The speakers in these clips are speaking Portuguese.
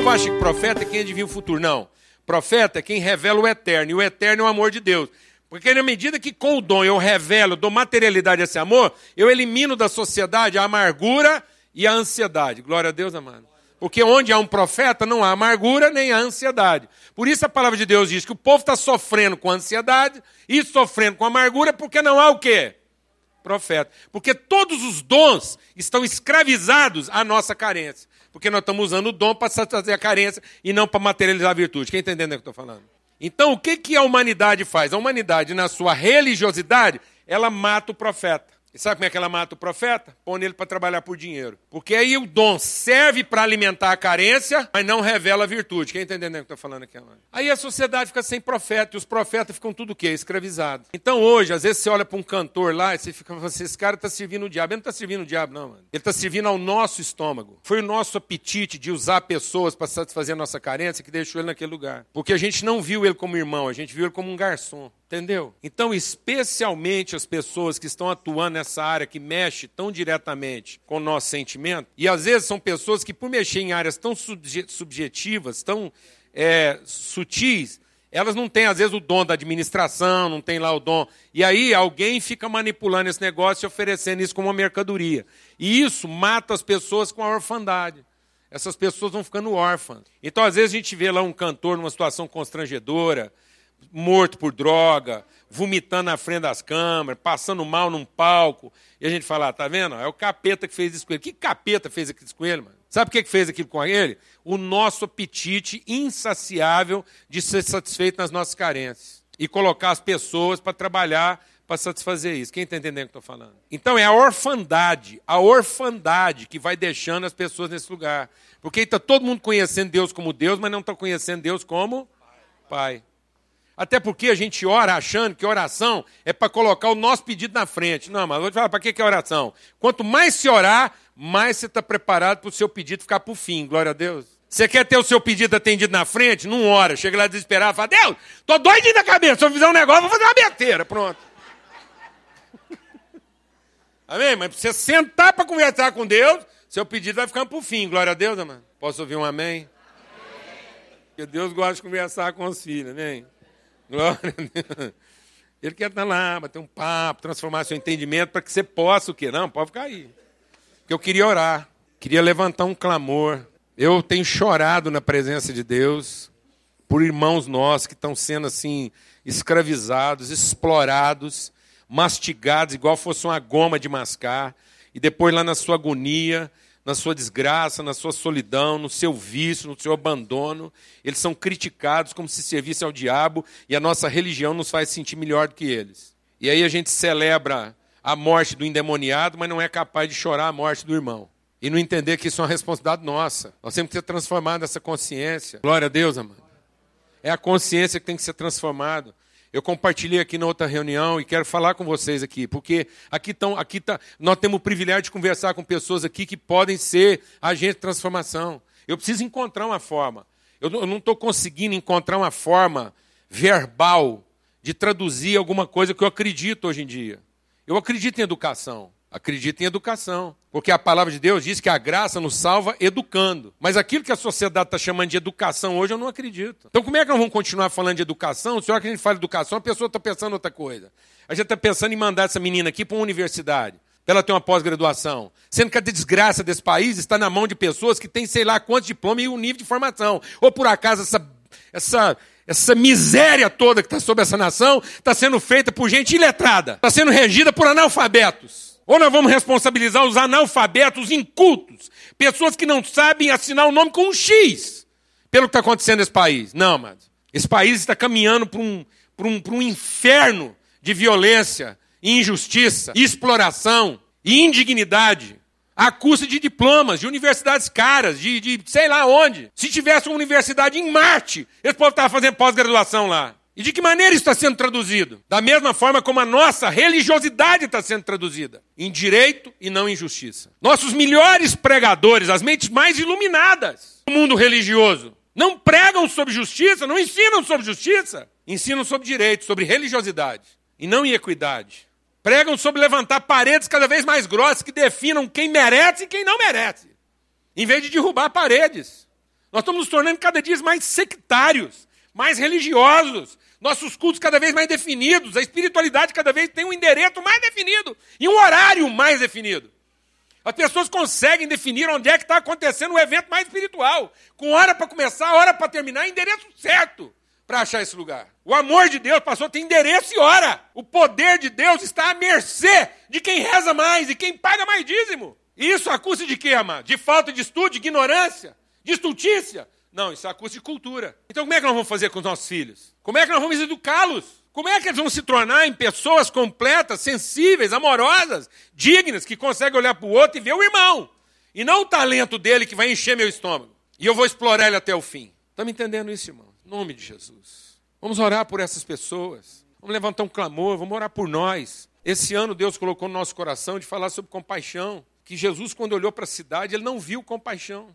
povo acha que profeta é quem adivinha o futuro. Não. Profeta é quem revela o eterno. E o eterno é o amor de Deus. Porque na medida que com o dom eu revelo, dou materialidade a esse amor, eu elimino da sociedade a amargura e a ansiedade. Glória a Deus, amado. Porque onde há um profeta não há amargura nem há ansiedade. Por isso a palavra de Deus diz que o povo está sofrendo com ansiedade e sofrendo com amargura porque não há o quê? Profeta. Porque todos os dons estão escravizados à nossa carência. Porque nós estamos usando o dom para satisfazer a carência e não para materializar a virtude. Quem está entendendo o que eu estou falando? Então, o que, que a humanidade faz? A humanidade, na sua religiosidade, ela mata o profeta. E sabe como é que ela mata o profeta? Põe ele para trabalhar por dinheiro. Porque aí o dom serve para alimentar a carência, mas não revela a virtude. Quem está entendendo o que estou falando aqui agora? Aí a sociedade fica sem profeta, e os profetas ficam tudo o quê? Escravizados. Então hoje, às vezes você olha para um cantor lá e você fica falando assim, esse cara está servindo o diabo. Ele não está servindo o diabo, não, mano. Ele está servindo ao nosso estômago. Foi o nosso apetite de usar pessoas para satisfazer a nossa carência que deixou ele naquele lugar. Porque a gente não viu ele como irmão, a gente viu ele como um garçom. Entendeu? Então, especialmente as pessoas que estão atuando nessa área que mexe tão diretamente com o nosso sentimento, e às vezes são pessoas que, por mexer em áreas tão subjetivas, tão é, sutis, elas não têm, às vezes, o dom da administração, não tem lá o dom. E aí alguém fica manipulando esse negócio e oferecendo isso como uma mercadoria. E isso mata as pessoas com a orfandade. Essas pessoas vão ficando órfãs. Então, às vezes, a gente vê lá um cantor numa situação constrangedora, morto por droga, vomitando na frente das câmeras, passando mal num palco. E a gente fala, ah, tá vendo? É o capeta que fez isso com ele. Que capeta fez aquilo com ele, mano? Sabe o que fez aquilo com ele? O nosso apetite insaciável de ser satisfeito nas nossas carências. E colocar as pessoas para trabalhar para satisfazer isso. Quem está entendendo o que estou falando? Então é a orfandade, a orfandade que vai deixando as pessoas nesse lugar. Porque está todo mundo conhecendo Deus como Deus, mas não está conhecendo Deus como Pai. Até porque a gente ora achando que oração é para colocar o nosso pedido na frente. Não, mas vou te falar, para que é oração? Quanto mais se orar, mais você está preparado para o seu pedido ficar para o fim. Glória a Deus. Você quer ter o seu pedido atendido na frente? Não ora. Chega lá desesperado e fala, Deus, tô doidinho da cabeça. Se eu fizer um negócio, vou fazer uma besteira. Pronto. Amém? Mas você sentar para conversar com Deus, seu pedido vai ficando para o fim. Glória a Deus, amém? Posso ouvir um amém? amém? Porque Deus gosta de conversar com os filhos, amém? Glória a Deus. Ele quer estar lá, bater um papo, transformar seu entendimento para que você possa o quê? Não, pode ficar aí. Porque eu queria orar, queria levantar um clamor. Eu tenho chorado na presença de Deus por irmãos nossos que estão sendo assim escravizados, explorados, mastigados igual fosse uma goma de mascar, e depois lá na sua agonia, na sua desgraça, na sua solidão, no seu vício, no seu abandono. Eles são criticados como se servissem ao diabo e a nossa religião nos faz sentir melhor do que eles. E aí a gente celebra a morte do endemoniado, mas não é capaz de chorar a morte do irmão. E não entender que isso é uma responsabilidade nossa. Nós temos que ser transformados nessa consciência. Glória a Deus, amado. É a consciência que tem que ser transformada. Eu compartilhei aqui na outra reunião e quero falar com vocês aqui, porque aqui estão, aqui tá, nós temos o privilégio de conversar com pessoas aqui que podem ser agentes de transformação. Eu preciso encontrar uma forma. Eu não estou conseguindo encontrar uma forma verbal de traduzir alguma coisa que eu acredito hoje em dia. Eu acredito em educação. Acredita em educação. Porque a palavra de Deus diz que a graça nos salva educando. Mas aquilo que a sociedade está chamando de educação hoje, eu não acredito. Então, como é que nós vamos continuar falando de educação? Se hora que a gente fala de educação, a pessoa está pensando outra coisa. A gente está pensando em mandar essa menina aqui para uma universidade, para ela ter uma pós-graduação. Sendo que a desgraça desse país está na mão de pessoas que têm sei lá quantos diplomas e um nível de formação. Ou por acaso essa, essa, essa miséria toda que está sobre essa nação está sendo feita por gente iletrada, está sendo regida por analfabetos. Ou nós vamos responsabilizar os analfabetos incultos, pessoas que não sabem assinar o nome com um X, pelo que está acontecendo nesse país. Não, mas esse país está caminhando para um, um, um inferno de violência, injustiça, exploração e indignidade, à custa de diplomas, de universidades caras, de, de sei lá onde. Se tivesse uma universidade em Marte, esse povo estava fazendo pós-graduação lá. E de que maneira está sendo traduzido? Da mesma forma como a nossa religiosidade está sendo traduzida: em direito e não em justiça. Nossos melhores pregadores, as mentes mais iluminadas do mundo religioso, não pregam sobre justiça, não ensinam sobre justiça, ensinam sobre direito, sobre religiosidade e não em equidade. Pregam sobre levantar paredes cada vez mais grossas que definam quem merece e quem não merece, em vez de derrubar paredes. Nós estamos nos tornando cada dia mais sectários, mais religiosos. Nossos cultos cada vez mais definidos, a espiritualidade cada vez tem um endereço mais definido e um horário mais definido. As pessoas conseguem definir onde é que está acontecendo o evento mais espiritual, com hora para começar, hora para terminar, endereço certo para achar esse lugar. O amor de Deus passou a ter endereço e hora. O poder de Deus está à mercê de quem reza mais e quem paga mais dízimo. E isso a custa de quê, amado? De falta de estudo, de ignorância, de estultícia? Não, isso é a custa de cultura. Então como é que nós vamos fazer com os nossos filhos? Como é que nós vamos educá-los? Como é que eles vão se tornar em pessoas completas, sensíveis, amorosas, dignas, que conseguem olhar para o outro e ver o irmão? E não o talento dele que vai encher meu estômago. E eu vou explorar ele até o fim. Estão me entendendo isso, irmão? Em nome de Jesus. Vamos orar por essas pessoas. Vamos levantar um clamor, vamos orar por nós. Esse ano Deus colocou no nosso coração de falar sobre compaixão. Que Jesus, quando olhou para a cidade, ele não viu compaixão.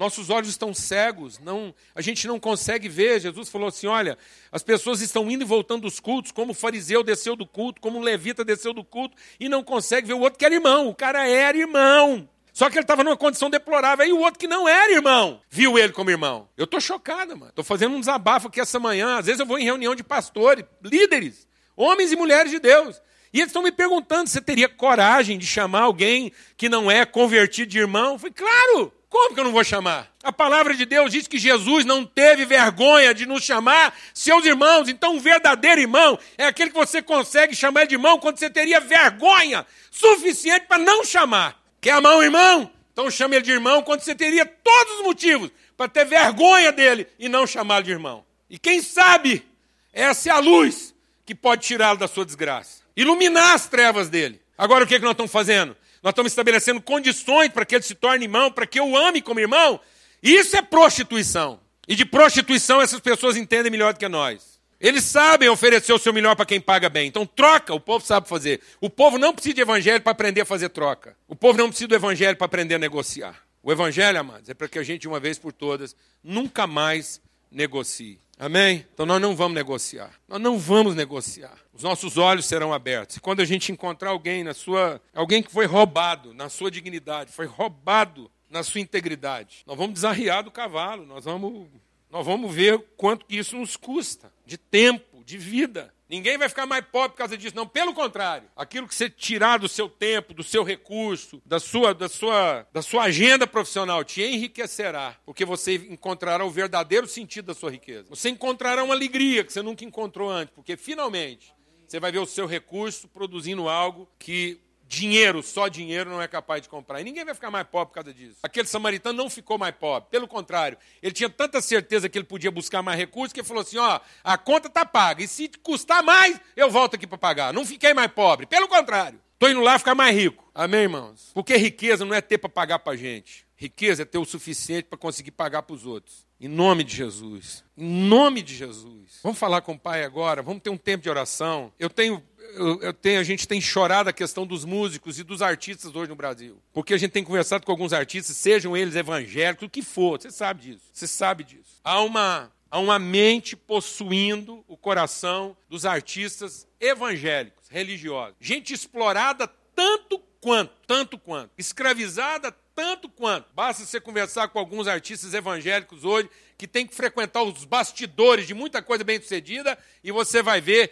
Nossos olhos estão cegos, não, a gente não consegue ver. Jesus falou assim: olha, as pessoas estão indo e voltando dos cultos, como o fariseu desceu do culto, como o levita desceu do culto, e não consegue ver o outro que era irmão. O cara era irmão. Só que ele estava numa condição deplorável. Aí o outro que não era irmão, viu ele como irmão. Eu estou chocada, mano. Estou fazendo um desabafo aqui essa manhã. Às vezes eu vou em reunião de pastores, líderes, homens e mulheres de Deus. E eles estão me perguntando: você teria coragem de chamar alguém que não é convertido de irmão? Eu falei, claro! Como que eu não vou chamar? A palavra de Deus diz que Jesus não teve vergonha de nos chamar seus irmãos. Então, um verdadeiro irmão é aquele que você consegue chamar de irmão quando você teria vergonha suficiente para não chamar. Quer amar um irmão? Então chame ele de irmão quando você teria todos os motivos para ter vergonha dele e não chamá-lo de irmão. E quem sabe, essa é a luz que pode tirá-lo da sua desgraça. Iluminar as trevas dele. Agora o que, é que nós estamos fazendo? Nós estamos estabelecendo condições para que ele se torne irmão, para que eu ame como irmão. Isso é prostituição. E de prostituição essas pessoas entendem melhor do que nós. Eles sabem oferecer o seu melhor para quem paga bem. Então troca, o povo sabe fazer. O povo não precisa de evangelho para aprender a fazer troca. O povo não precisa do evangelho para aprender a negociar. O evangelho, amados, é para que a gente, uma vez por todas, nunca mais negocie. Amém? Então nós não vamos negociar. Nós não vamos negociar. Os nossos olhos serão abertos. E quando a gente encontrar alguém na sua, alguém que foi roubado na sua dignidade, foi roubado na sua integridade, nós vamos desarriar do cavalo, nós vamos, nós vamos ver quanto que isso nos custa de tempo, de vida. Ninguém vai ficar mais pobre por causa disso, não. Pelo contrário, aquilo que você tirar do seu tempo, do seu recurso, da sua, da sua, da sua agenda profissional, te enriquecerá, porque você encontrará o verdadeiro sentido da sua riqueza. Você encontrará uma alegria que você nunca encontrou antes, porque finalmente você vai ver o seu recurso produzindo algo que Dinheiro, só dinheiro não é capaz de comprar. E ninguém vai ficar mais pobre por causa disso. Aquele samaritano não ficou mais pobre. Pelo contrário, ele tinha tanta certeza que ele podia buscar mais recursos que ele falou assim: ó, a conta está paga. E se custar mais, eu volto aqui para pagar. Não fiquei mais pobre. Pelo contrário, estou indo lá ficar mais rico. Amém, irmãos? Porque riqueza não é ter para pagar para gente. Riqueza é ter o suficiente para conseguir pagar para os outros. Em nome de Jesus. Em nome de Jesus. Vamos falar com o Pai agora. Vamos ter um tempo de oração. Eu tenho eu, eu tenho, a gente tem chorado a questão dos músicos e dos artistas hoje no Brasil. Porque a gente tem conversado com alguns artistas, sejam eles evangélicos, o que for, você sabe disso. Você sabe disso. Há uma, há uma mente possuindo o coração dos artistas evangélicos, religiosos. Gente explorada tanto quanto, tanto quanto. Escravizada tanto quanto. Basta você conversar com alguns artistas evangélicos hoje que tem que frequentar os bastidores de muita coisa bem sucedida e você vai ver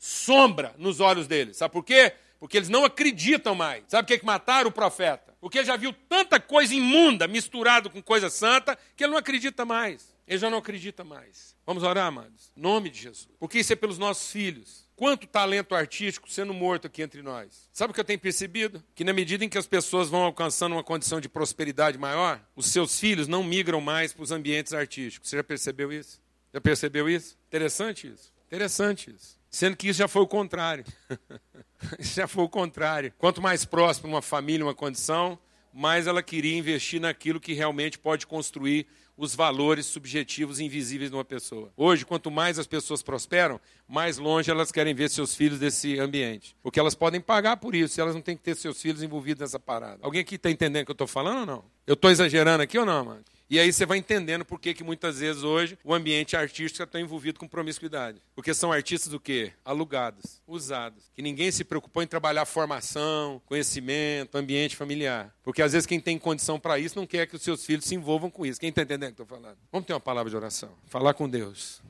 sombra nos olhos deles. Sabe por quê? Porque eles não acreditam mais. Sabe por que, que mataram o profeta? Porque ele já viu tanta coisa imunda misturado com coisa santa que ele não acredita mais. Ele já não acredita mais. Vamos orar, amados? Em nome de Jesus. Porque isso é pelos nossos filhos. Quanto talento artístico sendo morto aqui entre nós. Sabe o que eu tenho percebido? Que na medida em que as pessoas vão alcançando uma condição de prosperidade maior, os seus filhos não migram mais para os ambientes artísticos. Você já percebeu isso? Já percebeu isso? Interessante isso. Interessante isso. Sendo que isso já foi o contrário. isso já foi o contrário. Quanto mais próximo uma família, uma condição, mais ela queria investir naquilo que realmente pode construir os valores subjetivos invisíveis de uma pessoa. Hoje, quanto mais as pessoas prosperam, mais longe elas querem ver seus filhos desse ambiente. Porque elas podem pagar por isso, elas não têm que ter seus filhos envolvidos nessa parada. Alguém aqui está entendendo o que eu estou falando ou não? Eu estou exagerando aqui ou não, mano? E aí você vai entendendo por que, que muitas vezes hoje o ambiente artístico está envolvido com promiscuidade. Porque são artistas do quê? Alugados, usados. Que ninguém se preocupou em trabalhar formação, conhecimento, ambiente familiar. Porque às vezes quem tem condição para isso não quer que os seus filhos se envolvam com isso. Quem está entendendo o que estou falando? Vamos ter uma palavra de oração. Falar com Deus.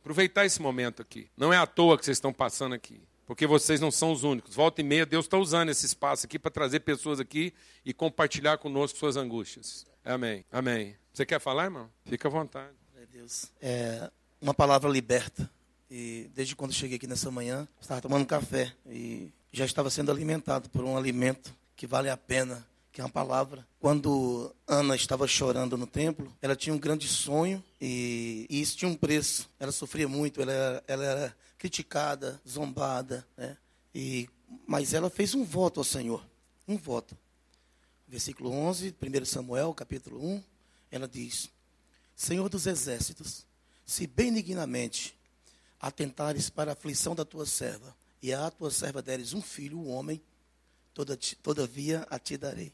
Aproveitar esse momento aqui. Não é à toa que vocês estão passando aqui porque vocês não são os únicos. Volta e meia, Deus está usando esse espaço aqui para trazer pessoas aqui e compartilhar conosco suas angústias. Amém. Amém. Você quer falar, irmão? Fica à vontade. Deus. É uma palavra liberta. E desde quando cheguei aqui nessa manhã, estava tomando café e já estava sendo alimentado por um alimento que vale a pena, que é uma palavra. Quando Ana estava chorando no templo, ela tinha um grande sonho e, e isso tinha um preço. Ela sofria muito, ela, ela era criticada, zombada, né? E, mas ela fez um voto ao Senhor, um voto. Versículo 11, 1 Samuel, capítulo 1, ela diz: Senhor dos exércitos, se benignamente atentares para a aflição da tua serva, e a tua serva deres um filho, um homem, toda, todavia a ti darei.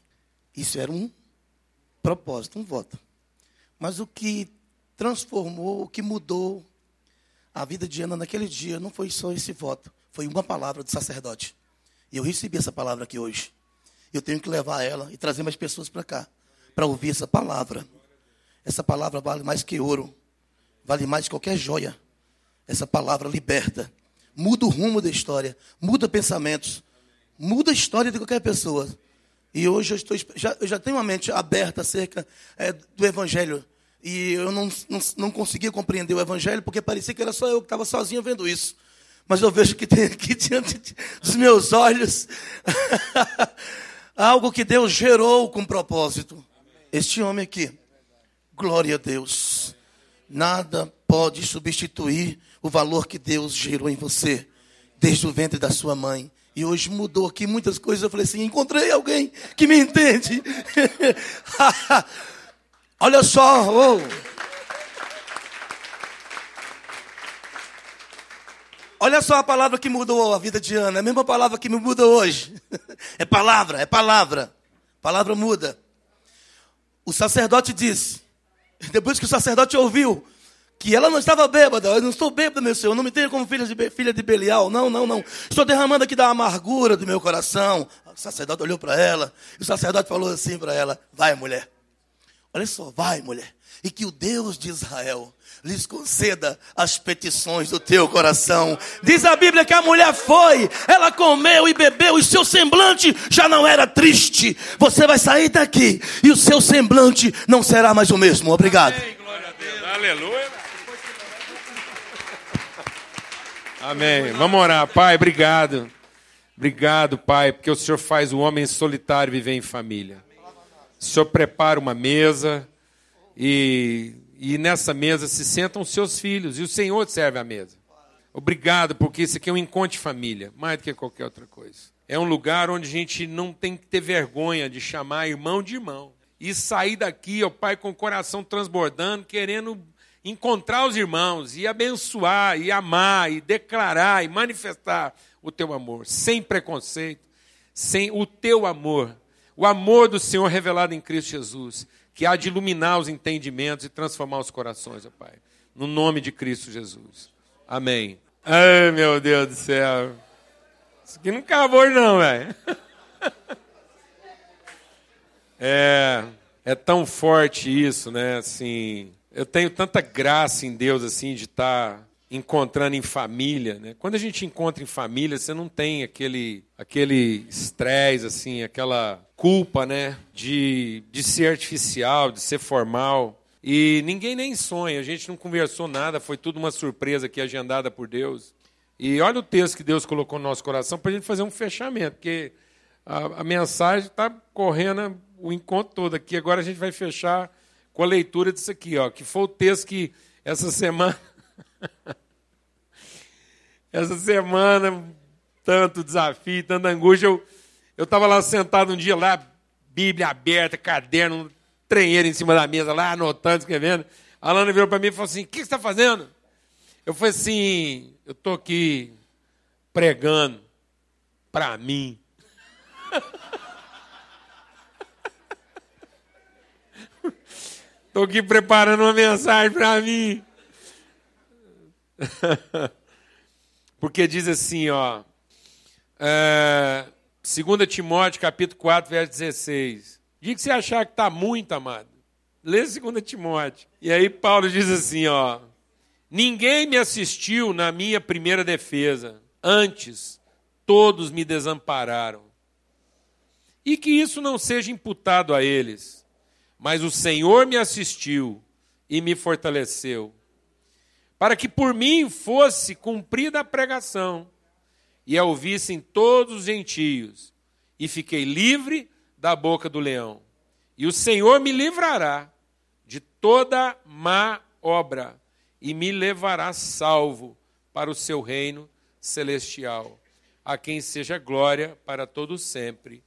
Isso era um propósito, um voto. Mas o que transformou, o que mudou a vida de Ana naquele dia não foi só esse voto, foi uma palavra do sacerdote. E eu recebi essa palavra aqui hoje. Eu tenho que levar ela e trazer mais pessoas para cá, para ouvir essa palavra. Essa palavra vale mais que ouro, vale mais que qualquer joia. Essa palavra liberta, muda o rumo da história, muda pensamentos, muda a história de qualquer pessoa. E hoje eu, estou, já, eu já tenho uma mente aberta acerca é, do Evangelho e eu não, não, não conseguia compreender o evangelho, porque parecia que era só eu que estava sozinho vendo isso. Mas eu vejo que tem aqui diante dos meus olhos algo que Deus gerou com propósito. Este homem aqui, glória a Deus. Nada pode substituir o valor que Deus gerou em você, desde o ventre da sua mãe. E hoje mudou aqui muitas coisas. Eu falei assim: encontrei alguém que me entende. Olha só, oh. Olha só a palavra que mudou a vida de Ana, é a mesma palavra que me muda hoje. É palavra, é palavra. Palavra muda. O sacerdote disse, depois que o sacerdote ouviu, que ela não estava bêbada. Eu não estou bêbada, meu Senhor. Não me tenha como filha de, filha de Belial. Não, não, não. Estou derramando aqui da amargura do meu coração. O sacerdote olhou para ela. E o sacerdote falou assim para ela: Vai, mulher. Olha só, vai, mulher. E que o Deus de Israel lhes conceda as petições do teu coração. Diz a Bíblia que a mulher foi, ela comeu e bebeu, e seu semblante já não era triste. Você vai sair daqui e o seu semblante não será mais o mesmo. Obrigado. Amém, glória a Deus. Aleluia. Amém. Vamos orar. Pai, obrigado. Obrigado, Pai, porque o Senhor faz o homem solitário viver em família. O senhor prepara uma mesa e, e nessa mesa se sentam os seus filhos e o Senhor serve a mesa. Obrigado, porque isso aqui é um encontro de família, mais do que qualquer outra coisa. É um lugar onde a gente não tem que ter vergonha de chamar irmão de irmão. E sair daqui, ó Pai, com o coração transbordando, querendo encontrar os irmãos e abençoar, e amar, e declarar, e manifestar o teu amor, sem preconceito, sem o teu amor o amor do Senhor revelado em Cristo Jesus, que há de iluminar os entendimentos e transformar os corações, ó Pai. No nome de Cristo Jesus. Amém. Ai, meu Deus do céu. Isso aqui não acabou, não, velho. É, é tão forte isso, né? Assim, eu tenho tanta graça em Deus, assim, de estar encontrando em família, né? Quando a gente encontra em família, você não tem aquele aquele estresse assim, aquela culpa, né, de, de ser artificial, de ser formal. E ninguém nem sonha, a gente não conversou nada, foi tudo uma surpresa aqui agendada por Deus. E olha o texto que Deus colocou no nosso coração para a gente fazer um fechamento, porque a, a mensagem está correndo o encontro todo aqui. Agora a gente vai fechar com a leitura disso aqui, ó, que foi o texto que essa semana Essa semana, tanto desafio, tanta angústia. Eu estava lá sentado um dia lá, Bíblia aberta, caderno, trenheiro em cima da mesa, lá anotando, escrevendo. A Lana virou para mim e falou assim: O que você está fazendo? Eu falei assim: Eu estou aqui pregando para mim. Estou aqui preparando uma mensagem para mim. Porque diz assim, ó. É, 2 Timóteo, capítulo 4, verso 16. Diga que você achar que está muito, amado. Lê 2 Timóteo. E aí Paulo diz assim, ó. Ninguém me assistiu na minha primeira defesa. Antes, todos me desampararam. E que isso não seja imputado a eles. Mas o Senhor me assistiu e me fortaleceu, para que por mim fosse cumprida a pregação, e a ouvissem todos os gentios, e fiquei livre da boca do leão. E o Senhor me livrará de toda má obra e me levará salvo para o seu reino celestial, a quem seja glória para todo sempre.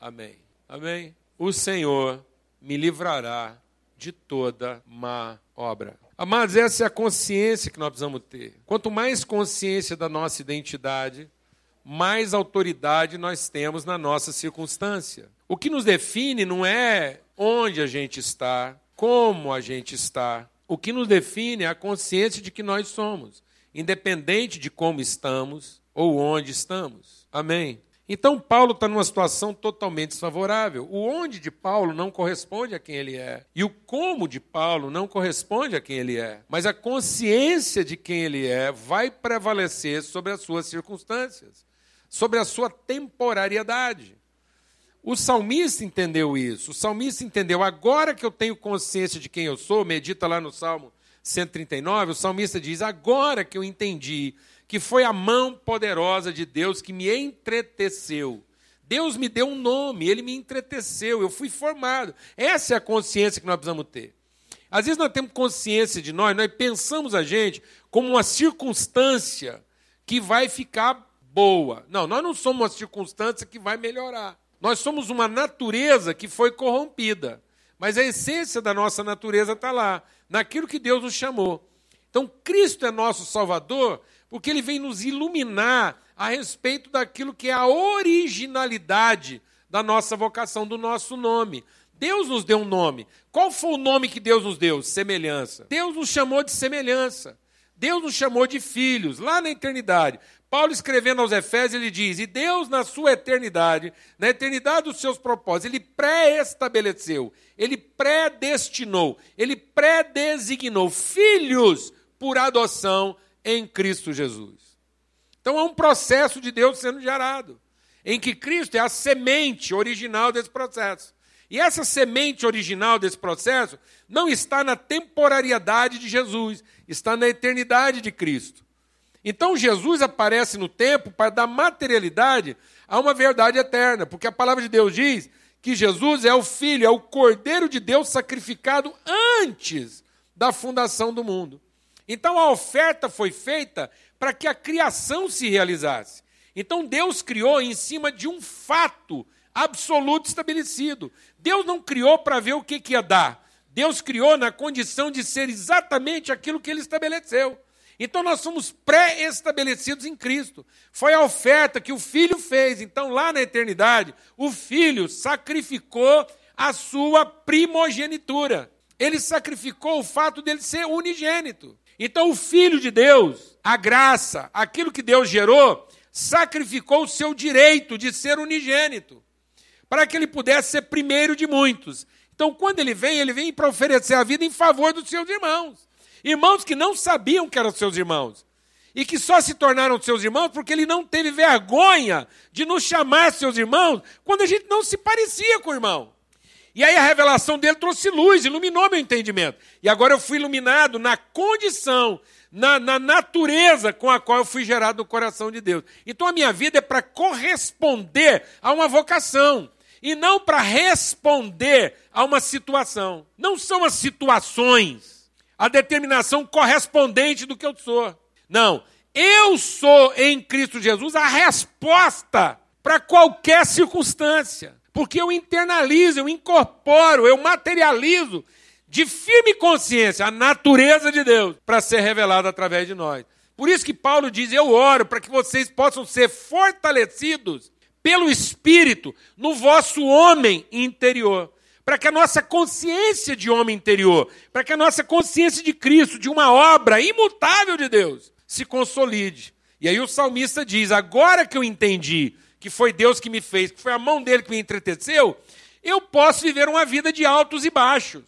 Amém. Amém. O Senhor me livrará de toda má obra. Amados, essa é a consciência que nós precisamos ter. Quanto mais consciência da nossa identidade, mais autoridade nós temos na nossa circunstância. O que nos define não é onde a gente está, como a gente está. O que nos define é a consciência de que nós somos, independente de como estamos ou onde estamos. Amém? Então, Paulo está numa situação totalmente desfavorável. O onde de Paulo não corresponde a quem ele é. E o como de Paulo não corresponde a quem ele é. Mas a consciência de quem ele é vai prevalecer sobre as suas circunstâncias, sobre a sua temporariedade. O salmista entendeu isso. O salmista entendeu, agora que eu tenho consciência de quem eu sou, medita lá no Salmo 139, o salmista diz: agora que eu entendi que foi a mão poderosa de Deus que me entreteceu. Deus me deu um nome, ele me entreteceu, eu fui formado. Essa é a consciência que nós precisamos ter. Às vezes nós temos consciência de nós, nós pensamos a gente como uma circunstância que vai ficar boa. Não, nós não somos uma circunstância que vai melhorar. Nós somos uma natureza que foi corrompida. Mas a essência da nossa natureza está lá, naquilo que Deus nos chamou. Então, Cristo é nosso Salvador, porque ele vem nos iluminar a respeito daquilo que é a originalidade da nossa vocação, do nosso nome. Deus nos deu um nome. Qual foi o nome que Deus nos deu? Semelhança. Deus nos chamou de semelhança. Deus nos chamou de filhos, lá na eternidade. Paulo escrevendo aos Efésios, ele diz: E Deus, na sua eternidade, na eternidade dos seus propósitos, ele pré-estabeleceu, ele predestinou, ele pré-designou filhos por adoção em Cristo Jesus. Então é um processo de Deus sendo gerado, em que Cristo é a semente original desse processo. E essa semente original desse processo não está na temporariedade de Jesus, está na eternidade de Cristo. Então Jesus aparece no tempo para dar materialidade a uma verdade eterna, porque a palavra de Deus diz que Jesus é o Filho, é o Cordeiro de Deus sacrificado antes da fundação do mundo. Então a oferta foi feita para que a criação se realizasse. Então Deus criou em cima de um fato absoluto estabelecido. Deus não criou para ver o que, que ia dar. Deus criou na condição de ser exatamente aquilo que ele estabeleceu. Então nós somos pré-estabelecidos em Cristo. Foi a oferta que o Filho fez. Então, lá na eternidade, o Filho sacrificou a sua primogenitura. Ele sacrificou o fato dele ser unigênito. Então, o Filho de Deus, a graça, aquilo que Deus gerou, sacrificou o seu direito de ser unigênito, para que ele pudesse ser primeiro de muitos. Então, quando ele vem, ele vem para oferecer a vida em favor dos seus irmãos. Irmãos que não sabiam que eram seus irmãos. E que só se tornaram seus irmãos porque ele não teve vergonha de nos chamar seus irmãos quando a gente não se parecia com o irmão. E aí a revelação dele trouxe luz, iluminou meu entendimento. E agora eu fui iluminado na condição, na, na natureza com a qual eu fui gerado no coração de Deus. Então a minha vida é para corresponder a uma vocação e não para responder a uma situação. Não são as situações a determinação correspondente do que eu sou. Não, eu sou em Cristo Jesus a resposta para qualquer circunstância porque eu internalizo, eu incorporo, eu materializo de firme consciência a natureza de Deus para ser revelada através de nós. Por isso que Paulo diz: Eu oro para que vocês possam ser fortalecidos pelo Espírito no vosso homem interior, para que a nossa consciência de homem interior, para que a nossa consciência de Cristo, de uma obra imutável de Deus, se consolide. E aí o salmista diz: agora que eu entendi que foi Deus que me fez, que foi a mão dele que me entreteceu, eu posso viver uma vida de altos e baixos.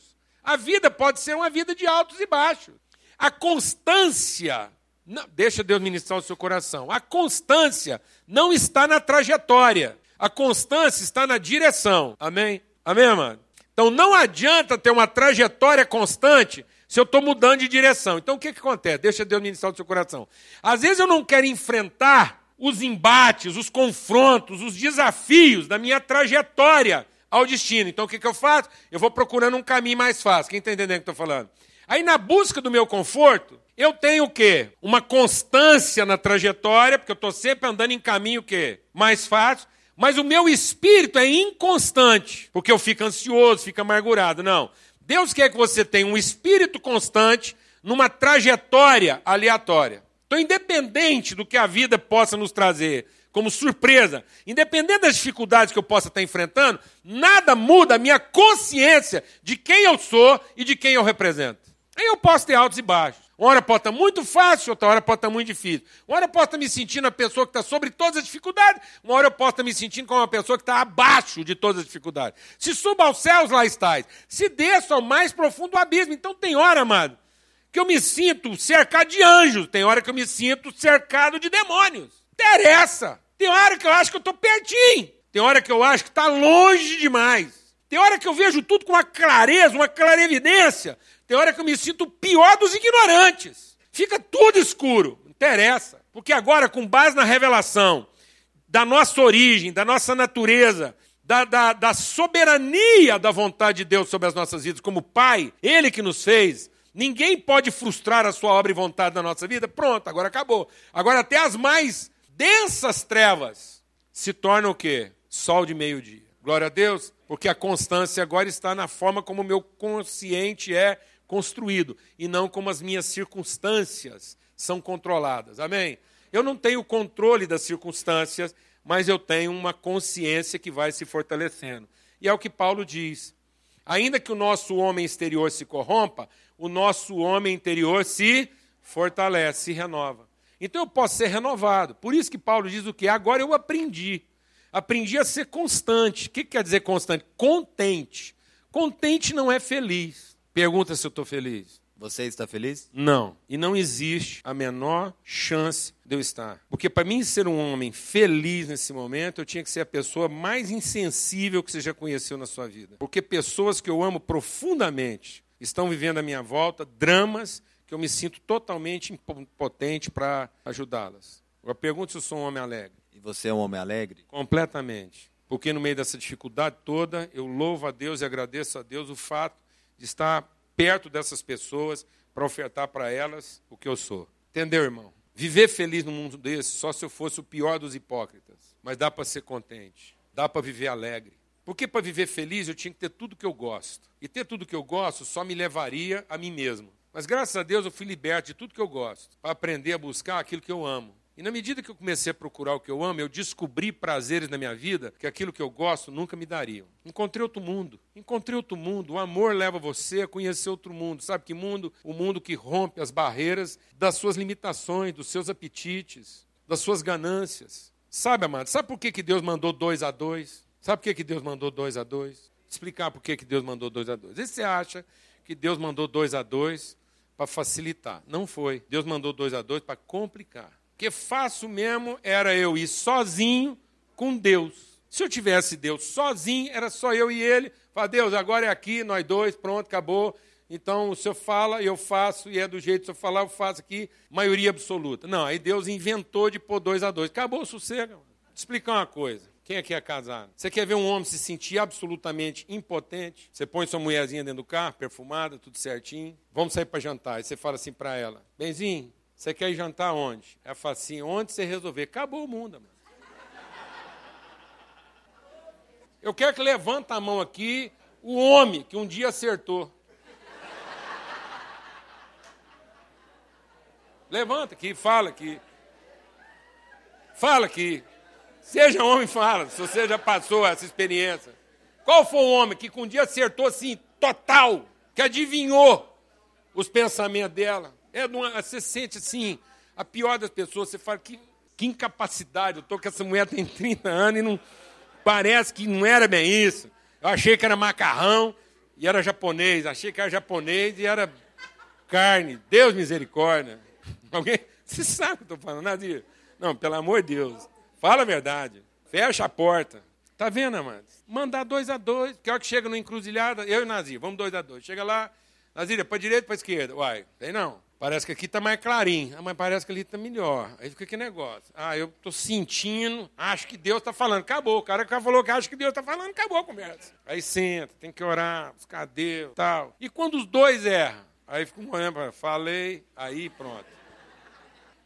A vida pode ser uma vida de altos e baixos. A constância, não, deixa Deus ministrar o seu coração. A constância não está na trajetória. A constância está na direção. Amém? Amém, mano? Então não adianta ter uma trajetória constante se eu estou mudando de direção. Então o que, que acontece? Deixa Deus ministrar o seu coração. Às vezes eu não quero enfrentar os embates, os confrontos, os desafios da minha trajetória ao destino. Então o que, que eu faço? Eu vou procurando um caminho mais fácil. Quem está entendendo o que estou falando? Aí na busca do meu conforto, eu tenho o quê? Uma constância na trajetória, porque eu estou sempre andando em caminho o quê? mais fácil. Mas o meu espírito é inconstante, porque eu fico ansioso, fico amargurado. Não. Deus quer que você tenha um espírito constante numa trajetória aleatória. Então, independente do que a vida possa nos trazer como surpresa, independente das dificuldades que eu possa estar enfrentando, nada muda a minha consciência de quem eu sou e de quem eu represento. Aí eu posso ter altos e baixos. Uma hora pode estar muito fácil, outra hora pode estar muito difícil. Uma hora eu posso estar me sentindo a pessoa que está sobre todas as dificuldades, uma hora eu posso estar me sentindo como uma pessoa que está abaixo de todas as dificuldades. Se suba aos céus, lá estás. Se desça ao mais profundo abismo. Então tem hora, amado, que eu me sinto cercado de anjos, tem hora que eu me sinto cercado de demônios. Interessa. Tem hora que eu acho que eu estou pertinho, tem hora que eu acho que está longe demais. Tem hora que eu vejo tudo com uma clareza, uma clarevidência. Tem hora que eu me sinto pior dos ignorantes. Fica tudo escuro. Interessa. Porque agora, com base na revelação da nossa origem, da nossa natureza, da, da, da, soberania da vontade de Deus sobre as nossas vidas, como Pai, Ele que nos fez, ninguém pode frustrar a sua obra e vontade na nossa vida. Pronto, agora acabou. Agora até as mais densas trevas se tornam o quê? Sol de meio-dia. Glória a Deus, porque a constância agora está na forma como o meu consciente é construído e não como as minhas circunstâncias são controladas. Amém? Eu não tenho controle das circunstâncias, mas eu tenho uma consciência que vai se fortalecendo. E é o que Paulo diz. Ainda que o nosso homem exterior se corrompa, o nosso homem interior se fortalece, se renova. Então eu posso ser renovado. Por isso que Paulo diz o que? Agora eu aprendi. Aprendi a ser constante. O que quer dizer constante? Contente. Contente não é feliz. Pergunta se eu estou feliz. Você está feliz? Não. E não existe a menor chance de eu estar. Porque para mim ser um homem feliz nesse momento, eu tinha que ser a pessoa mais insensível que você já conheceu na sua vida. Porque pessoas que eu amo profundamente estão vivendo à minha volta dramas que eu me sinto totalmente impotente para ajudá-las. Eu pergunto se eu sou um homem alegre. E você é um homem alegre? Completamente. Porque no meio dessa dificuldade toda, eu louvo a Deus e agradeço a Deus o fato de estar perto dessas pessoas para ofertar para elas o que eu sou. Entendeu, irmão? Viver feliz num mundo desse só se eu fosse o pior dos hipócritas. Mas dá para ser contente, dá para viver alegre. Porque para viver feliz eu tinha que ter tudo que eu gosto. E ter tudo que eu gosto só me levaria a mim mesmo. Mas graças a Deus eu fui liberto de tudo que eu gosto, para aprender a buscar aquilo que eu amo. E na medida que eu comecei a procurar o que eu amo, eu descobri prazeres na minha vida que aquilo que eu gosto nunca me dariam. Encontrei outro mundo. Encontrei outro mundo. O amor leva você a conhecer outro mundo. Sabe que mundo? O mundo que rompe as barreiras das suas limitações, dos seus apetites, das suas ganâncias. Sabe, amado? Sabe por que, que Deus mandou dois a dois? Sabe por que, que Deus mandou dois a dois? Explicar por que, que Deus mandou dois a dois. E você acha que Deus mandou dois a dois para facilitar? Não foi. Deus mandou dois a dois para complicar. Porque fácil mesmo era eu ir sozinho com Deus. Se eu tivesse Deus sozinho, era só eu e ele. Fala, Deus, agora é aqui, nós dois, pronto, acabou. Então o senhor fala, eu faço, e é do jeito que o senhor falar, eu faço aqui, maioria absoluta. Não, aí Deus inventou de pôr dois a dois. Acabou o sossego. Vou te explicar uma coisa. Quem aqui é casado? Você quer ver um homem se sentir absolutamente impotente? Você põe sua mulherzinha dentro do carro, perfumada, tudo certinho. Vamos sair para jantar. E você fala assim para ela: Benzinho, você quer jantar onde? Ela fala assim, onde você resolver. Acabou o mundo, mano. Eu quero que levanta a mão aqui o homem que um dia acertou. Levanta aqui, fala aqui. Fala aqui. Seja homem, fala. Se você já passou essa experiência. Qual foi o homem que um dia acertou assim, total, que adivinhou os pensamentos dela? É uma, você sente assim, a pior das pessoas, você fala, que, que incapacidade, eu estou com essa mulher tem 30 anos e não parece que não era bem isso. Eu achei que era macarrão e era japonês, achei que era japonês e era carne. Deus misericórdia. Alguém? Você sabe o que eu estou falando, Nadir? Não, pelo amor de Deus. Fala a verdade. Fecha a porta. Tá vendo, amados? Mandar dois a dois. Que hora que chega no encruzilhada, eu e Nazir, vamos dois a dois. Chega lá, Nazir, é para direita ou para esquerda? Uai, tem não. Parece que aqui está mais clarinho. Ah, mas parece que ali está melhor. Aí fica que negócio. Ah, eu estou sentindo, acho que Deus está falando. Acabou. O cara que falou que acha que Deus está falando, acabou a conversa. Aí senta, tem que orar, buscar Deus tal. E quando os dois erram? Aí fica um olhando falei, aí pronto.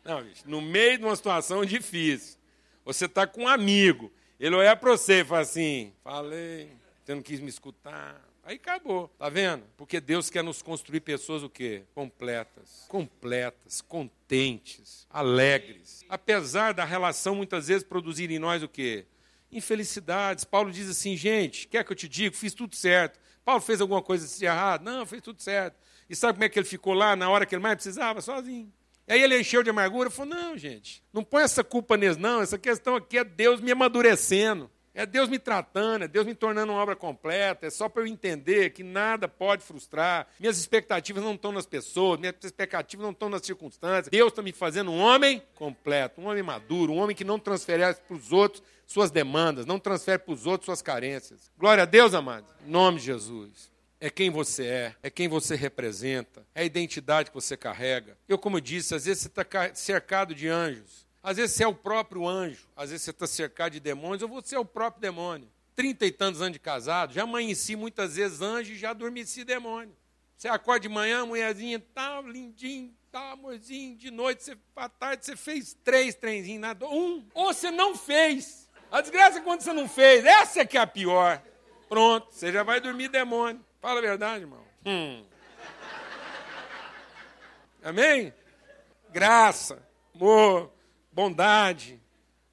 Não, bicho, no meio de uma situação difícil, você está com um amigo, ele olha para você e fala assim, falei, você não quis me escutar, Aí acabou, tá vendo? Porque Deus quer nos construir pessoas o quê? Completas, completas, contentes, alegres. Apesar da relação muitas vezes produzir em nós o quê? Infelicidades. Paulo diz assim, gente, quer que eu te diga? Fiz tudo certo. Paulo fez alguma coisa de errado? Não, fez tudo certo. E sabe como é que ele ficou lá na hora que ele mais precisava? Sozinho. E aí ele encheu de amargura e falou: Não, gente, não põe essa culpa neles, não. Essa questão aqui é Deus me amadurecendo. É Deus me tratando, é Deus me tornando uma obra completa, é só para eu entender que nada pode frustrar. Minhas expectativas não estão nas pessoas, minhas expectativas não estão nas circunstâncias. Deus está me fazendo um homem completo, um homem maduro, um homem que não transfere para os outros suas demandas, não transfere para os outros suas carências. Glória a Deus, amados. Em nome de Jesus. É quem você é, é quem você representa, é a identidade que você carrega. Eu, como disse, às vezes você está cercado de anjos. Às vezes você é o próprio anjo, às vezes você está cercado de demônios, ou você é o próprio demônio. Trinta e tantos anos de casado, já amanheci muitas vezes anjo e já adormeci demônio. Você acorda de manhã, mulherzinha, tá lindinho, tá amorzinho, de noite, você, à tarde você fez três trenzinhos, nada, um, ou você não fez. A desgraça é quando você não fez, essa é que é a pior. Pronto, você já vai dormir demônio. Fala a verdade, irmão. Hum. Amém? Graça, amor, bondade,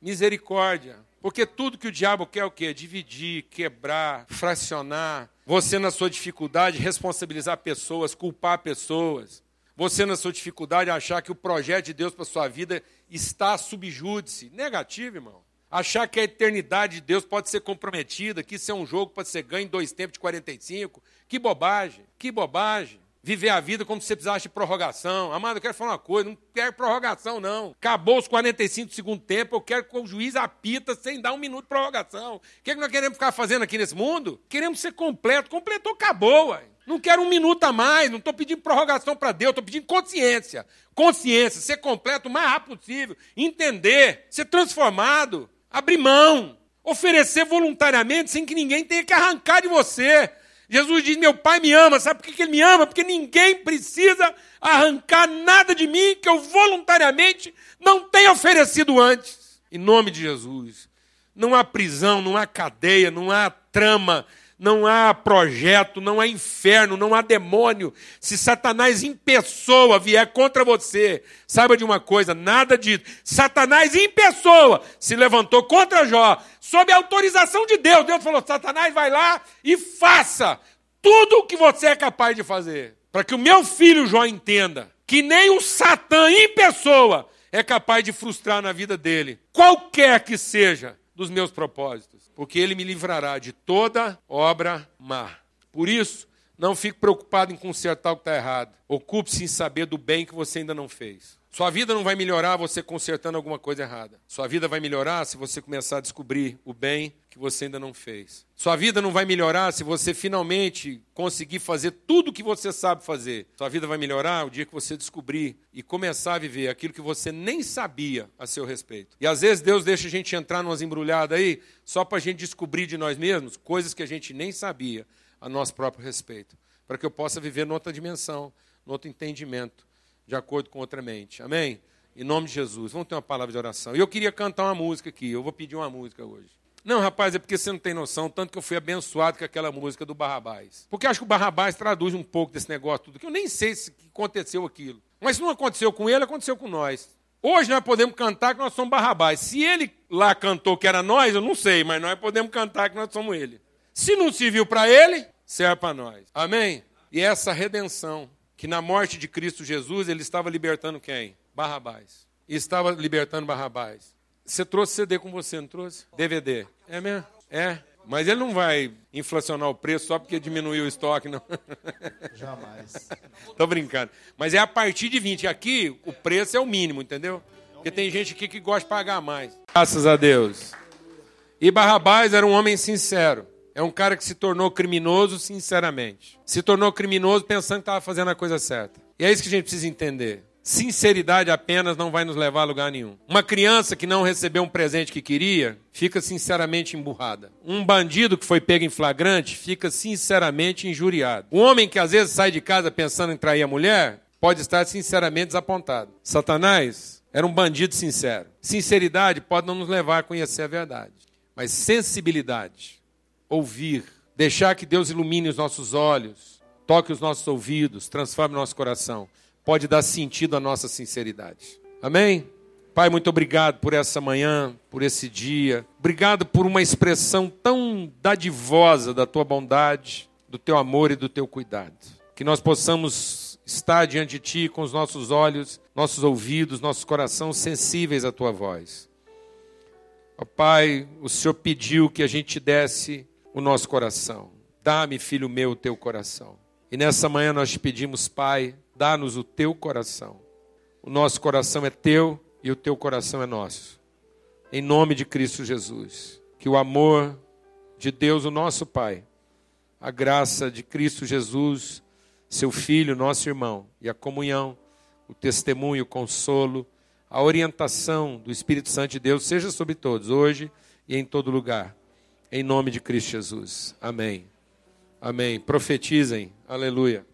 misericórdia. Porque tudo que o diabo quer é o quê? Dividir, quebrar, fracionar. Você, na sua dificuldade, responsabilizar pessoas, culpar pessoas. Você, na sua dificuldade, achar que o projeto de Deus para sua vida está subjúdice. Negativo, irmão. Achar que a eternidade de Deus pode ser comprometida, que isso é um jogo para ser ganho em dois tempos de 45. Que bobagem, que bobagem viver a vida como se você precisasse de prorrogação. Amado, eu quero falar uma coisa, não quero prorrogação, não. Acabou os 45 do segundo tempo, eu quero que o juiz apita sem dar um minuto de prorrogação. O que, é que nós queremos ficar fazendo aqui nesse mundo? Queremos ser completo. Completou, acabou, ué. Não quero um minuto a mais, não estou pedindo prorrogação para Deus, estou pedindo consciência. Consciência, ser completo o mais rápido possível, entender, ser transformado, abrir mão, oferecer voluntariamente sem que ninguém tenha que arrancar de você. Jesus diz: Meu pai me ama. Sabe por que ele me ama? Porque ninguém precisa arrancar nada de mim que eu voluntariamente não tenha oferecido antes. Em nome de Jesus. Não há prisão, não há cadeia, não há trama, não há projeto, não há inferno, não há demônio. Se Satanás em pessoa vier contra você, saiba de uma coisa: nada disso. Satanás em pessoa se levantou contra Jó, sob a autorização de Deus. Deus falou: Satanás, vai lá e faça tudo o que você é capaz de fazer. Para que o meu filho Jó entenda que nem o Satã em pessoa é capaz de frustrar na vida dele, qualquer que seja dos meus propósitos, porque ele me livrará de toda obra má. Por isso, não fique preocupado em consertar o que está errado. Ocupe-se em saber do bem que você ainda não fez. Sua vida não vai melhorar você consertando alguma coisa errada. Sua vida vai melhorar se você começar a descobrir o bem que você ainda não fez. Sua vida não vai melhorar se você finalmente conseguir fazer tudo o que você sabe fazer. Sua vida vai melhorar o dia que você descobrir e começar a viver aquilo que você nem sabia a seu respeito. E às vezes Deus deixa a gente entrar numas embrulhadas aí só para a gente descobrir de nós mesmos coisas que a gente nem sabia a nosso próprio respeito. Para que eu possa viver noutra dimensão, noutro entendimento de acordo com outra mente. Amém? Em nome de Jesus. Vamos ter uma palavra de oração. E eu queria cantar uma música aqui. Eu vou pedir uma música hoje. Não, rapaz, é porque você não tem noção, tanto que eu fui abençoado com aquela música do Barrabás. Porque acho que o Barrabás traduz um pouco desse negócio tudo, que eu nem sei se aconteceu aquilo. Mas se não aconteceu com ele, aconteceu com nós. Hoje nós podemos cantar que nós somos Barrabás. Se ele lá cantou que era nós, eu não sei, mas nós podemos cantar que nós somos ele. Se não serviu para ele, serve para nós. Amém? E essa redenção, que na morte de Cristo Jesus, ele estava libertando quem? Barrabás. E estava libertando Barrabás. Você trouxe CD com você, não trouxe? DVD. É mesmo? É. Mas ele não vai inflacionar o preço só porque diminuiu o estoque, não. Jamais. Tô brincando. Mas é a partir de 20. Aqui o preço é o mínimo, entendeu? Porque tem gente aqui que gosta de pagar mais. Graças a Deus. E Barrabás era um homem sincero. É um cara que se tornou criminoso sinceramente. Se tornou criminoso pensando que estava fazendo a coisa certa. E é isso que a gente precisa entender. Sinceridade apenas não vai nos levar a lugar nenhum. Uma criança que não recebeu um presente que queria, fica sinceramente emburrada. Um bandido que foi pego em flagrante, fica sinceramente injuriado. Um homem que às vezes sai de casa pensando em trair a mulher, pode estar sinceramente desapontado. Satanás era um bandido sincero. Sinceridade pode não nos levar a conhecer a verdade, mas sensibilidade, ouvir, deixar que Deus ilumine os nossos olhos, toque os nossos ouvidos, transforme o nosso coração pode dar sentido à nossa sinceridade. Amém? Pai, muito obrigado por essa manhã, por esse dia. Obrigado por uma expressão tão dadivosa da tua bondade, do teu amor e do teu cuidado. Que nós possamos estar diante de ti com os nossos olhos, nossos ouvidos, nossos corações sensíveis à tua voz. Ó Pai, o Senhor pediu que a gente desse o nosso coração. Dá-me, filho meu, o teu coração. E nessa manhã nós pedimos, Pai, dá-nos o teu coração. O nosso coração é teu e o teu coração é nosso. Em nome de Cristo Jesus. Que o amor de Deus, o nosso Pai, a graça de Cristo Jesus, seu Filho, nosso irmão, e a comunhão, o testemunho, o consolo, a orientação do Espírito Santo de Deus seja sobre todos, hoje e em todo lugar. Em nome de Cristo Jesus. Amém. Amém. Profetizem. Aleluia.